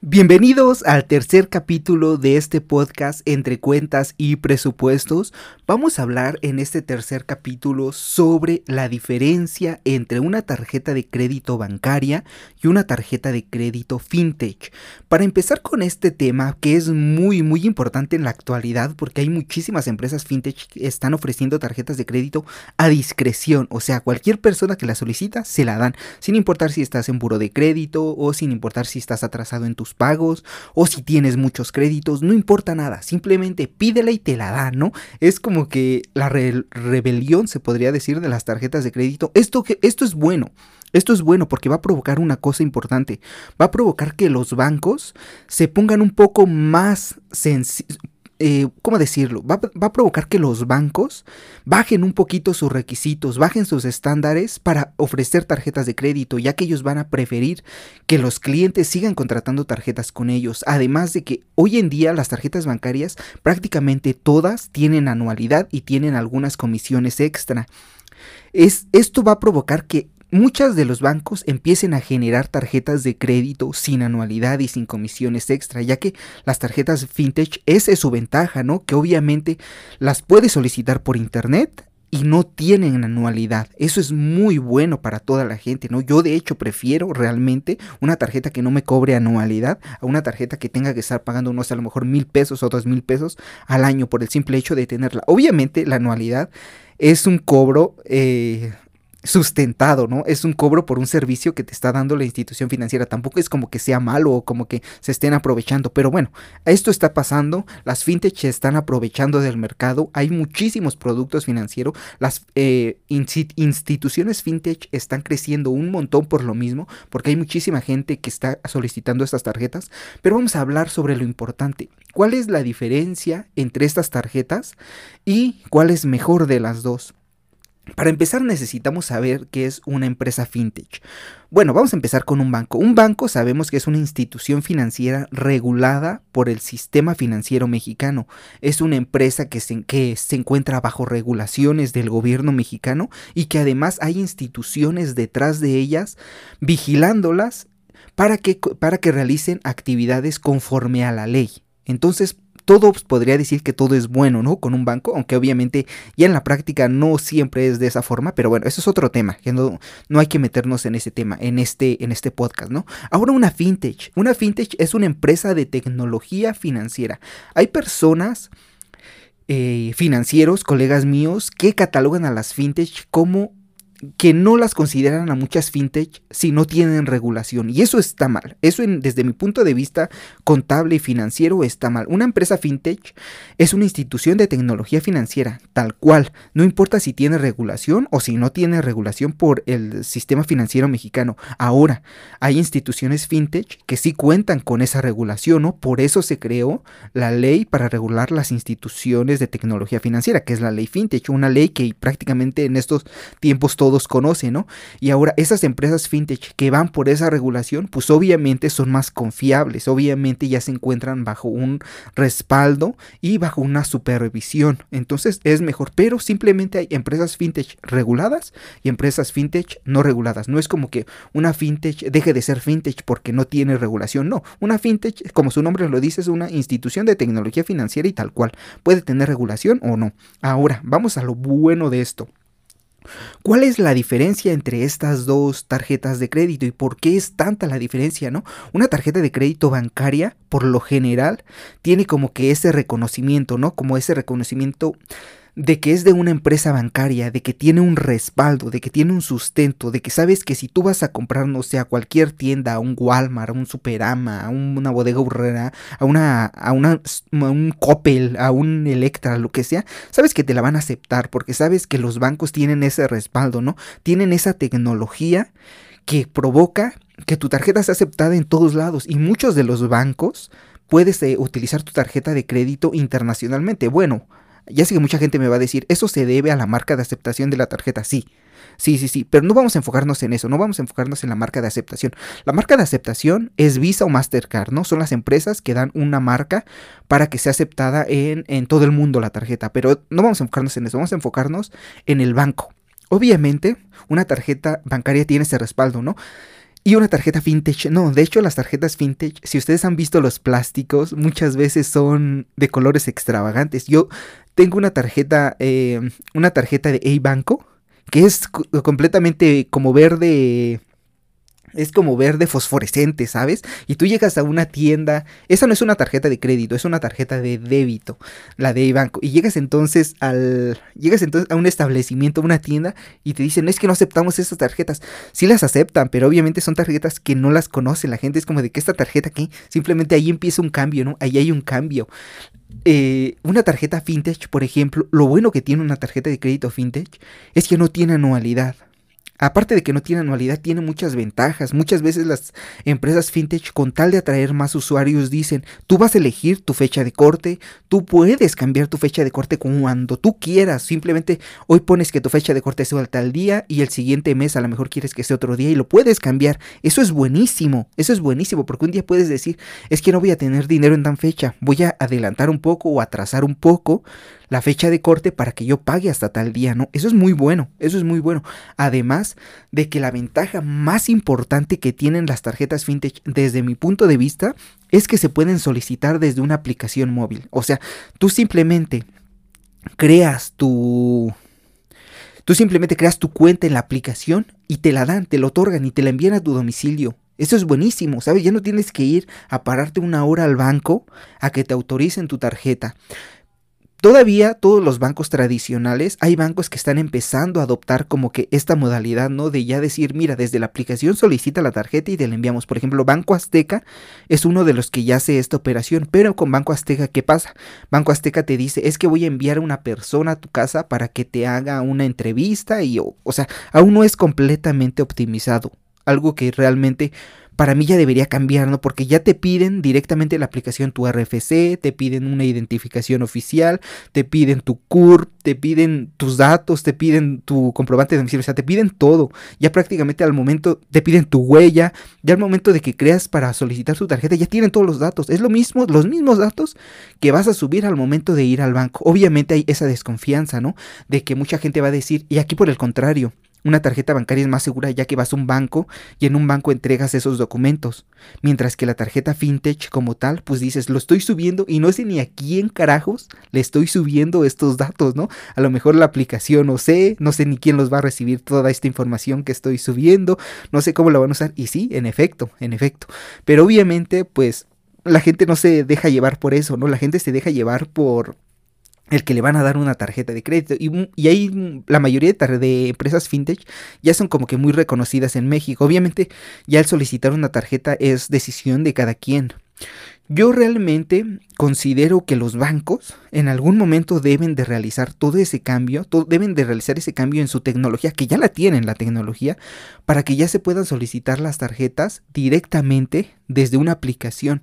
Bienvenidos al tercer capítulo de este podcast entre cuentas y presupuestos. Vamos a hablar en este tercer capítulo sobre la diferencia entre una tarjeta de crédito bancaria y una tarjeta de crédito fintech. Para empezar con este tema que es muy muy importante en la actualidad porque hay muchísimas empresas fintech que están ofreciendo tarjetas de crédito a discreción, o sea, cualquier persona que la solicita se la dan, sin importar si estás en buro de crédito o sin importar si estás atrasado en pagos o si tienes muchos créditos, no importa nada, simplemente pídela y te la da, ¿no? Es como que la rebelión, se podría decir, de las tarjetas de crédito. Esto, esto es bueno. Esto es bueno porque va a provocar una cosa importante. Va a provocar que los bancos se pongan un poco más eh, ¿cómo decirlo? Va, a provocar que los bancos bajen un poquito sus requisitos, bajen sus estándares para ofrecer tarjetas de crédito, ya que ellos van a preferir que los clientes sigan contratando tarjetas con ellos. Además de que hoy en día las tarjetas bancarias prácticamente todas tienen anualidad y tienen algunas comisiones extra. Es, esto va a provocar que muchas de los bancos empiecen a generar tarjetas de crédito sin anualidad y sin comisiones extra, ya que las tarjetas fintech, esa es su ventaja, ¿no? Que obviamente las puedes solicitar por internet y no tienen anualidad. Eso es muy bueno para toda la gente, ¿no? Yo de hecho prefiero realmente una tarjeta que no me cobre anualidad a una tarjeta que tenga que estar pagando, no sé, a lo mejor mil pesos o dos mil pesos al año por el simple hecho de tenerla. Obviamente la anualidad es un cobro eh, sustentado, ¿no? Es un cobro por un servicio que te está dando la institución financiera. Tampoco es como que sea malo o como que se estén aprovechando. Pero bueno, esto está pasando. Las fintech se están aprovechando del mercado. Hay muchísimos productos financieros. Las eh, instituciones fintech están creciendo un montón por lo mismo. Porque hay muchísima gente que está solicitando estas tarjetas. Pero vamos a hablar sobre lo importante. ¿Cuál es la diferencia entre estas tarjetas y cuál es mejor de las dos? Para empezar necesitamos saber qué es una empresa fintech. Bueno, vamos a empezar con un banco. Un banco sabemos que es una institución financiera regulada por el sistema financiero mexicano. Es una empresa que se, que se encuentra bajo regulaciones del gobierno mexicano y que además hay instituciones detrás de ellas vigilándolas para que, para que realicen actividades conforme a la ley. Entonces, todo podría decir que todo es bueno, ¿no? Con un banco, aunque obviamente ya en la práctica no siempre es de esa forma, pero bueno, eso es otro tema, que no, no hay que meternos en ese tema, en este, en este podcast, ¿no? Ahora una fintech. Una fintech es una empresa de tecnología financiera. Hay personas... Eh, financieros, colegas míos, que catalogan a las fintech como que no las consideran a muchas fintech si no tienen regulación. Y eso está mal. Eso desde mi punto de vista contable y financiero está mal. Una empresa fintech es una institución de tecnología financiera, tal cual. No importa si tiene regulación o si no tiene regulación por el sistema financiero mexicano. Ahora, hay instituciones fintech que sí cuentan con esa regulación, ¿no? Por eso se creó la ley para regular las instituciones de tecnología financiera, que es la ley fintech. Una ley que prácticamente en estos tiempos todos conocen, ¿no? Y ahora esas empresas fintech que van por esa regulación, pues obviamente son más confiables, obviamente ya se encuentran bajo un respaldo y bajo una supervisión. Entonces es mejor, pero simplemente hay empresas fintech reguladas y empresas fintech no reguladas. No es como que una fintech deje de ser fintech porque no tiene regulación, no. Una fintech, como su nombre lo dice, es una institución de tecnología financiera y tal cual. Puede tener regulación o no. Ahora, vamos a lo bueno de esto. ¿Cuál es la diferencia entre estas dos tarjetas de crédito y por qué es tanta la diferencia, no? Una tarjeta de crédito bancaria, por lo general, tiene como que ese reconocimiento, ¿no? Como ese reconocimiento de que es de una empresa bancaria, de que tiene un respaldo, de que tiene un sustento, de que sabes que si tú vas a comprar, no sé, a cualquier tienda, a un Walmart, a un Superama, a una bodega urrera, a una, a una, un Coppel, a un Electra, lo que sea, sabes que te la van a aceptar porque sabes que los bancos tienen ese respaldo, ¿no? Tienen esa tecnología que provoca que tu tarjeta sea aceptada en todos lados y muchos de los bancos puedes eh, utilizar tu tarjeta de crédito internacionalmente. Bueno, ya sé que mucha gente me va a decir, eso se debe a la marca de aceptación de la tarjeta. Sí, sí, sí, sí, pero no vamos a enfocarnos en eso, no vamos a enfocarnos en la marca de aceptación. La marca de aceptación es Visa o Mastercard, ¿no? Son las empresas que dan una marca para que sea aceptada en, en todo el mundo la tarjeta, pero no vamos a enfocarnos en eso, vamos a enfocarnos en el banco. Obviamente, una tarjeta bancaria tiene ese respaldo, ¿no? Y una tarjeta vintage, no, de hecho las tarjetas vintage, si ustedes han visto los plásticos, muchas veces son de colores extravagantes. Yo tengo una tarjeta, eh, una tarjeta de A-Banco, que es completamente como verde es como verde fosforescente, ¿sabes? Y tú llegas a una tienda, esa no es una tarjeta de crédito, es una tarjeta de débito, la de banco, y llegas entonces al llegas entonces a un establecimiento, a una tienda y te dicen, "Es que no aceptamos esas tarjetas." Sí las aceptan, pero obviamente son tarjetas que no las conocen, la gente es como de que esta tarjeta aquí, simplemente ahí empieza un cambio, ¿no? Ahí hay un cambio. Eh, una tarjeta vintage, por ejemplo, lo bueno que tiene una tarjeta de crédito vintage es que no tiene anualidad aparte de que no tiene anualidad, tiene muchas ventajas. Muchas veces las empresas fintech, con tal de atraer más usuarios, dicen, tú vas a elegir tu fecha de corte, tú puedes cambiar tu fecha de corte cuando tú quieras. Simplemente hoy pones que tu fecha de corte sea tal día y el siguiente mes a lo mejor quieres que sea otro día y lo puedes cambiar. Eso es buenísimo, eso es buenísimo, porque un día puedes decir, es que no voy a tener dinero en tan fecha, voy a adelantar un poco o atrasar un poco la fecha de corte para que yo pague hasta tal día, ¿no? Eso es muy bueno, eso es muy bueno. Además de que la ventaja más importante que tienen las tarjetas fintech desde mi punto de vista es que se pueden solicitar desde una aplicación móvil. O sea, tú simplemente creas tu... Tú simplemente creas tu cuenta en la aplicación y te la dan, te lo otorgan y te la envían a tu domicilio. Eso es buenísimo, ¿sabes? Ya no tienes que ir a pararte una hora al banco a que te autoricen tu tarjeta. Todavía todos los bancos tradicionales, hay bancos que están empezando a adoptar como que esta modalidad, ¿no? De ya decir, mira, desde la aplicación solicita la tarjeta y te la enviamos. Por ejemplo, Banco Azteca es uno de los que ya hace esta operación, pero con Banco Azteca, ¿qué pasa? Banco Azteca te dice, es que voy a enviar a una persona a tu casa para que te haga una entrevista y, o, o sea, aún no es completamente optimizado. Algo que realmente para mí ya debería cambiar, ¿no? Porque ya te piden directamente en la aplicación tu RFC, te piden una identificación oficial, te piden tu CURP, te piden tus datos, te piden tu comprobante de domicilio, o sea, te piden todo. Ya prácticamente al momento te piden tu huella, ya al momento de que creas para solicitar tu tarjeta, ya tienen todos los datos. Es lo mismo, los mismos datos que vas a subir al momento de ir al banco. Obviamente hay esa desconfianza, ¿no? De que mucha gente va a decir, y aquí por el contrario, una tarjeta bancaria es más segura ya que vas a un banco y en un banco entregas esos documentos. Mientras que la tarjeta fintech como tal, pues dices, lo estoy subiendo y no sé ni a quién carajos le estoy subiendo estos datos, ¿no? A lo mejor la aplicación no sé, no sé ni quién los va a recibir toda esta información que estoy subiendo, no sé cómo la van a usar. Y sí, en efecto, en efecto. Pero obviamente, pues la gente no se deja llevar por eso, ¿no? La gente se deja llevar por el que le van a dar una tarjeta de crédito. Y, y ahí la mayoría de, empresas fintech ya son como que muy reconocidas en México. Obviamente ya el solicitar una tarjeta es decisión de cada quien. Yo realmente considero que los bancos en algún momento deben de realizar todo ese cambio, deben de realizar ese cambio en su tecnología, que ya la tienen la tecnología, para que ya se puedan solicitar las tarjetas directamente desde una aplicación.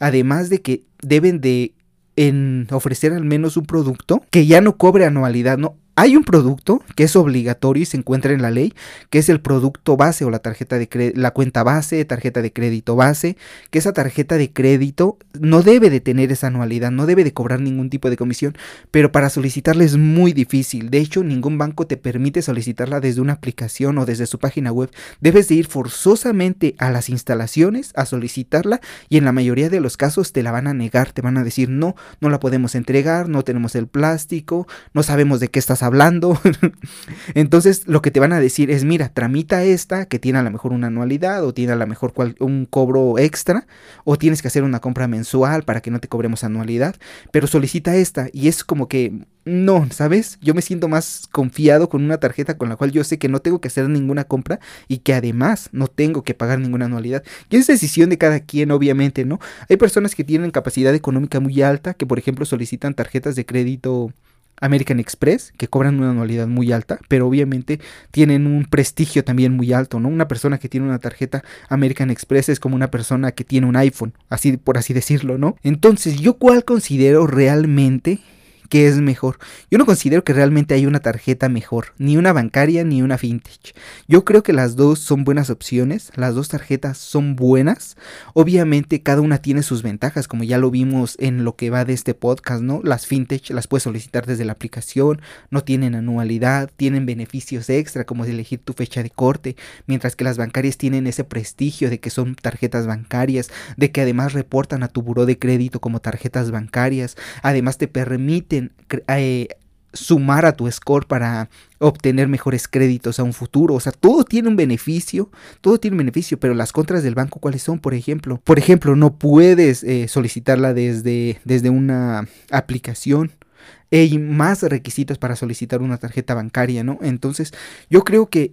Además de que deben de en ofrecer al menos un producto que ya no cobre anualidad, no, hay un producto que es obligatorio y se encuentra en la ley, que es el producto base o la tarjeta de la cuenta base, tarjeta de crédito base, que esa tarjeta de crédito no debe de tener esa anualidad, no debe de cobrar ningún tipo de comisión, pero para solicitarla es muy difícil. De hecho, ningún banco te permite solicitarla desde una aplicación o desde su página web. Debes de ir forzosamente a las instalaciones a solicitarla y en la mayoría de los casos te la van a negar, te van a decir no, no la podemos entregar, no tenemos el plástico, no sabemos de qué estás hablando. Entonces lo que te van a decir es, mira, tramita esta que tiene a lo mejor una anualidad o tiene a lo mejor un cobro extra o tienes que hacer una compra mensual para que no te cobremos anualidad, pero solicita esta y es como que no, ¿sabes? Yo me siento más confiado con una tarjeta con la cual yo sé que no tengo que hacer ninguna compra y que además no tengo que pagar ninguna anualidad. Y es decisión de cada quien, obviamente, ¿no? Hay personas que tienen capacidad económica muy alta, que por ejemplo solicitan tarjetas de crédito American Express, que cobran una anualidad muy alta, pero obviamente tienen un prestigio también muy alto, ¿no? Una persona que tiene una tarjeta American Express es como una persona que tiene un iPhone, así por así decirlo, ¿no? Entonces, yo cuál considero realmente qué es mejor. Yo no considero que realmente hay una tarjeta mejor, ni una bancaria ni una vintage. Yo creo que las dos son buenas opciones, las dos tarjetas son buenas. Obviamente cada una tiene sus ventajas, como ya lo vimos en lo que va de este podcast, ¿no? Las vintage las puedes solicitar desde la aplicación, no tienen anualidad, tienen beneficios extra como elegir tu fecha de corte, mientras que las bancarias tienen ese prestigio de que son tarjetas bancarias, de que además reportan a tu buró de crédito como tarjetas bancarias, además te eh, sumar a tu score para obtener mejores créditos a un futuro. O sea, todo tiene un beneficio, todo tiene un beneficio, pero las contras del banco, ¿cuáles son? Por ejemplo, por ejemplo, no puedes eh, solicitarla desde, desde una aplicación. Hay más requisitos para solicitar una tarjeta bancaria, ¿no? Entonces, yo creo que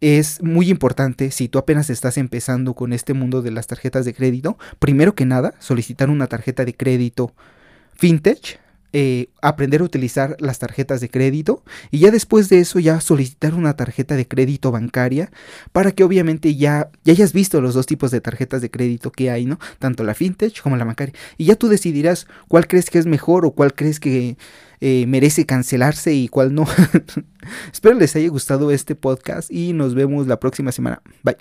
es muy importante si tú apenas estás empezando con este mundo de las tarjetas de crédito, primero que nada, solicitar una tarjeta de crédito vintage eh, aprender a utilizar las tarjetas de crédito y ya después de eso ya solicitar una tarjeta de crédito bancaria para que obviamente ya, ya hayas visto los dos tipos de tarjetas de crédito que hay, ¿no? Tanto la fintech como la bancaria. Y ya tú decidirás cuál crees que es mejor o cuál crees que eh, merece cancelarse y cuál no. Espero les haya gustado este podcast y nos vemos la próxima semana. Bye.